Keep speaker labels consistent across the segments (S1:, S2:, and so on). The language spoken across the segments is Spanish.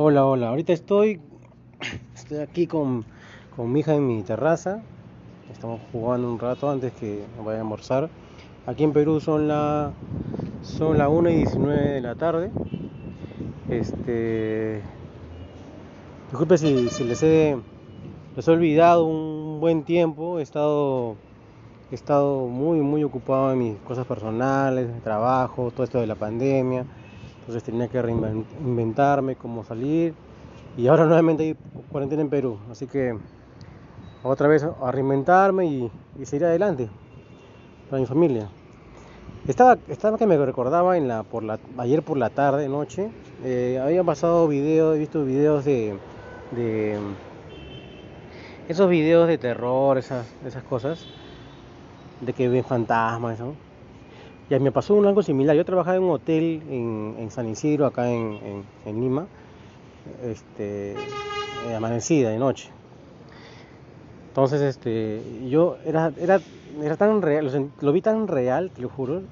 S1: Hola, hola. Ahorita estoy, estoy aquí con, con mi hija en mi terraza. Estamos jugando un rato antes que vaya a almorzar. Aquí en Perú son la son las 1 y 19 de la tarde. Este disculpe si, les he les he olvidado un buen tiempo. He estado he estado muy muy ocupado en mis cosas personales, trabajo, todo esto de la pandemia. Entonces tenía que reinventarme cómo salir. Y ahora nuevamente hay cuarentena en Perú. Así que otra vez a reinventarme y, seguir adelante para mi familia. Estaba, estaba que me recordaba por ayer por la tarde, noche, eh, había pasado videos, he visto videos de, de esos videos de terror, esas, esas cosas, de que ven fantasmas, ¿no? Ya me pasó algo similar. Yo trabajaba en un hotel en, en San Isidro, acá en, en, en Lima, este, eh, amanecida de noche. Entonces, este, yo era, era, era tan real, lo, lo vi tan real, te lo juro.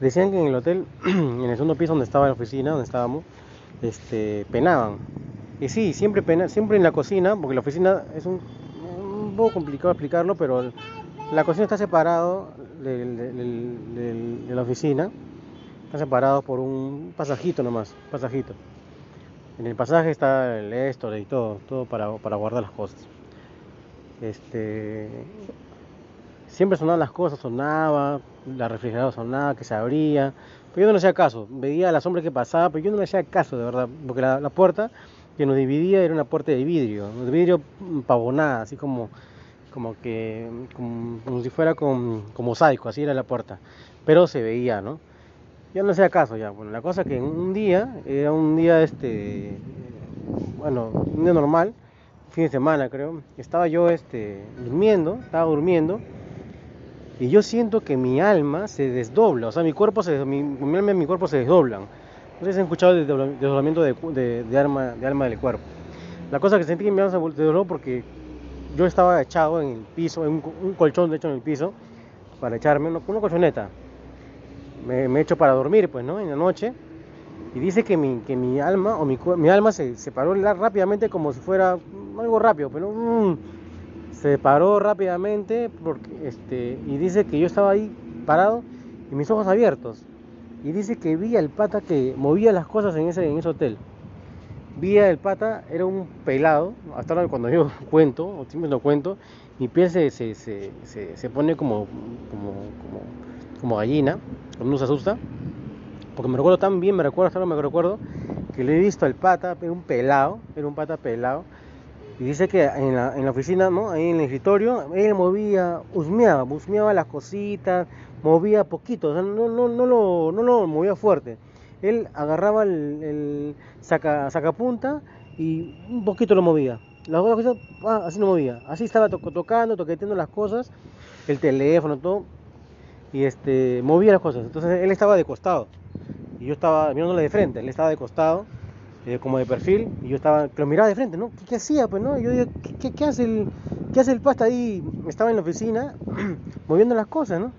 S1: Decían que en el hotel, en el segundo piso donde estaba la oficina, donde estábamos, este, penaban. Y sí, siempre pena, siempre en la cocina, porque la oficina es un, un poco complicado explicarlo, pero la cocina está separado del- del- del- del- de oficina, está separado por un pasajito nomás, pasajito. En el pasaje está el esto y todo, todo para, para guardar las cosas. Este, siempre sonaban las cosas, sonaba, la refrigeradora sonaba, que se abría, pero yo no le hacía caso, veía la sombra que pasaba, pero yo no le hacía caso de verdad, porque la, la puerta que nos dividía era una puerta de vidrio, de vidrio pavonada, así como, como que, como, como si fuera con, con mosaico, así era la puerta, pero se veía, ¿no? Yo no hacía caso ya, bueno, la cosa que un día, era un día este, bueno, un día normal, fin de semana creo, estaba yo este, durmiendo, estaba durmiendo, y yo siento que mi alma se desdobla, o sea, mi cuerpo se, mi, mi alma y mi cuerpo se desdoblan. Si han escuchado el desdobla- desdoblamiento de, de, de alma, de alma del cuerpo. La cosa que sentí que mi alma se desdobló porque yo estaba echado en el piso, en un, co- un colchón de hecho en el piso, para echarme, una, una colchoneta. Me, me echo para dormir, pues, ¿no? En la noche. Y dice que mi, que mi alma, o mi, mi alma se separó rápidamente como si fuera algo rápido, pero mm, se paró rápidamente porque, este, y dice que yo estaba ahí parado y mis ojos abiertos. Y dice que vi al pata que movía las cosas en ese, en ese hotel. Vi al pata, era un pelado, hasta ahora cuando yo cuento, o siempre lo cuento, mi piel se, se, se, se, pone como, como, como, como gallina, cuando uno se asusta. Porque me recuerdo tan bien, me recuerdo, hasta ahora me recuerdo, que le he visto al pata, era un pelado, era un pata pelado, y dice que en la, en la oficina, ¿no? Ahí en el escritorio, él movía, husmeaba, husmeaba las cositas, movía poquito, o sea, no, no, no, lo, no lo movía fuerte. Él agarraba el, el saca, sacapunta y un poquito lo movía. Las otras ah, así no movía. Así estaba to- tocando, toqueteando las cosas, el teléfono, todo, y este, movía las cosas. Entonces él estaba de costado, y yo estaba mirándole de frente, él estaba de costado eh, como de perfil, y yo estaba, lo miraba de frente, ¿no? ¿Qué, hacía? Pues, ¿no? Yo digo, ¿qué, qué, qué hace el, qué hace el pasta ahí? Estaba en la oficina moviendo las cosas, ¿no?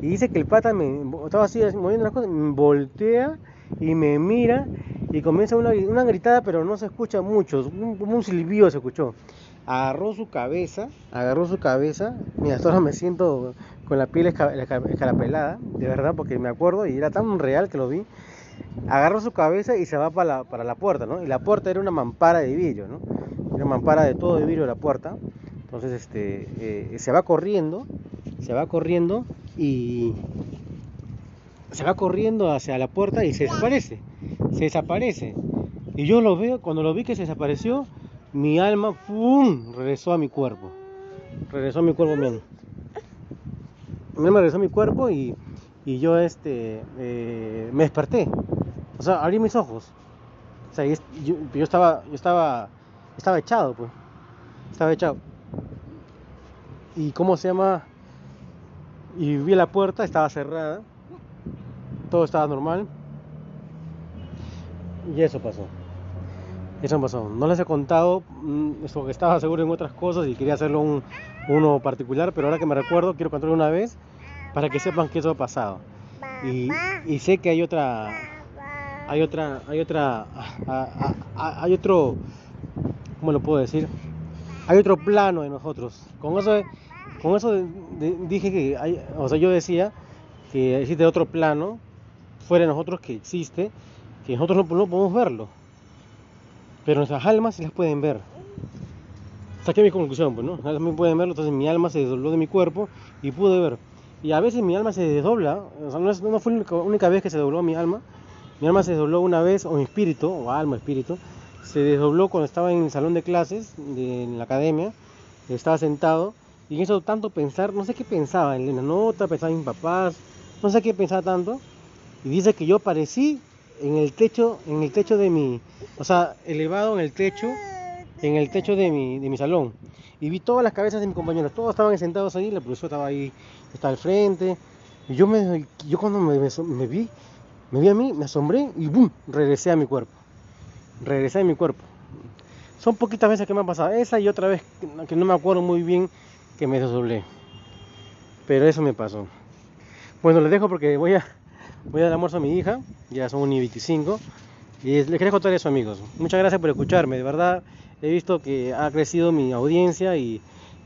S1: Y dice que el pata me estaba así, moviendo las cosas, voltea y me mira y comienza una, una gritada, pero no se escucha mucho, un- un silbido se escuchó. Agarró su cabeza, agarró su cabeza, mira, ahora me siento con la piel esca- esca- escarapelada, de verdad, porque me acuerdo y era tan real que lo vi agarró su cabeza y se va para la, para la puerta, ¿no? Y la puerta era una mampara de vidrio, ¿no? Era una mampara de todo de vidrio la puerta. Entonces, este, eh, se va corriendo, se va corriendo y se va corriendo hacia la puerta y se desaparece, se desaparece. Y yo lo veo, cuando lo vi que se desapareció, mi alma, ¡pum!, regresó a mi cuerpo. Regresó a mi cuerpo, mi alma. Mi alma regresó a mi cuerpo y, y yo este, eh, me desperté. O sea, abrí mis ojos. O sea, yo, yo estaba, yo estaba, estaba echado, pues. Estaba echado. ¿Y cómo se llama? Y vi la puerta, estaba cerrada. Todo estaba normal. Y eso pasó. Eso pasó. No les he contado, mm, eso que estaba seguro en otras cosas y quería hacerlo un, uno particular, pero ahora que me recuerdo, quiero contarlo una vez para que sepan que eso ha pasado. Y, sé que hay otra, hay otra, hay otra, hay otro, ¿cómo lo puedo decir? Hay otro plano de nosotros. Con eso, con eso dije que, hay, o sea, yo decía que existe otro plano fuera de nosotros que existe, que nosotros no, podemos verlo, pero nuestras almas sí las pueden ver. Saqué mi conclusión, pues, ¿no? También pueden verlo, entonces mi alma se desdobló de mi cuerpo y pude ver. Y a veces mi alma se desdobla, o sea, no, fue la única, vez que se dobló mi alma, mi alma se desdobló una vez, o mi espíritu, o alma, espíritu, se desdobló cuando estaba en el salón de clases de la academia, estaba sentado, y en eso tanto pensar, no sé qué pensaba en la nota, pensaba en mis papás, no sé qué pensaba tanto, y dice que yo aparecí en el techo, en el techo de mi, o sea, elevado en el techo, en el techo de mi, de mi salón, y vi todas las cabezas de mis compañeros, todos estaban sentados ahí, la profesora estaba ahí está al frente. Y yo, me, yo cuando me, me, vi, me vi a mí, me asombré y ¡bum! regresé a mi cuerpo. Regresé a mi cuerpo. Son poquitas veces que me ha pasado esa y otra vez que no me acuerdo muy bien que me desdoblé. Pero eso me pasó. Bueno, les dejo porque voy a, voy a dar almuerzo a mi hija, ya son y 25. Y les quería contar eso amigos. Muchas gracias por escucharme, de verdad he visto que ha crecido mi audiencia y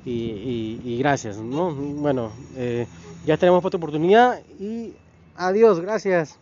S1: y, gracias, ¿no? Bueno, eh, ya tenemos otra oportunidad y adiós, gracias.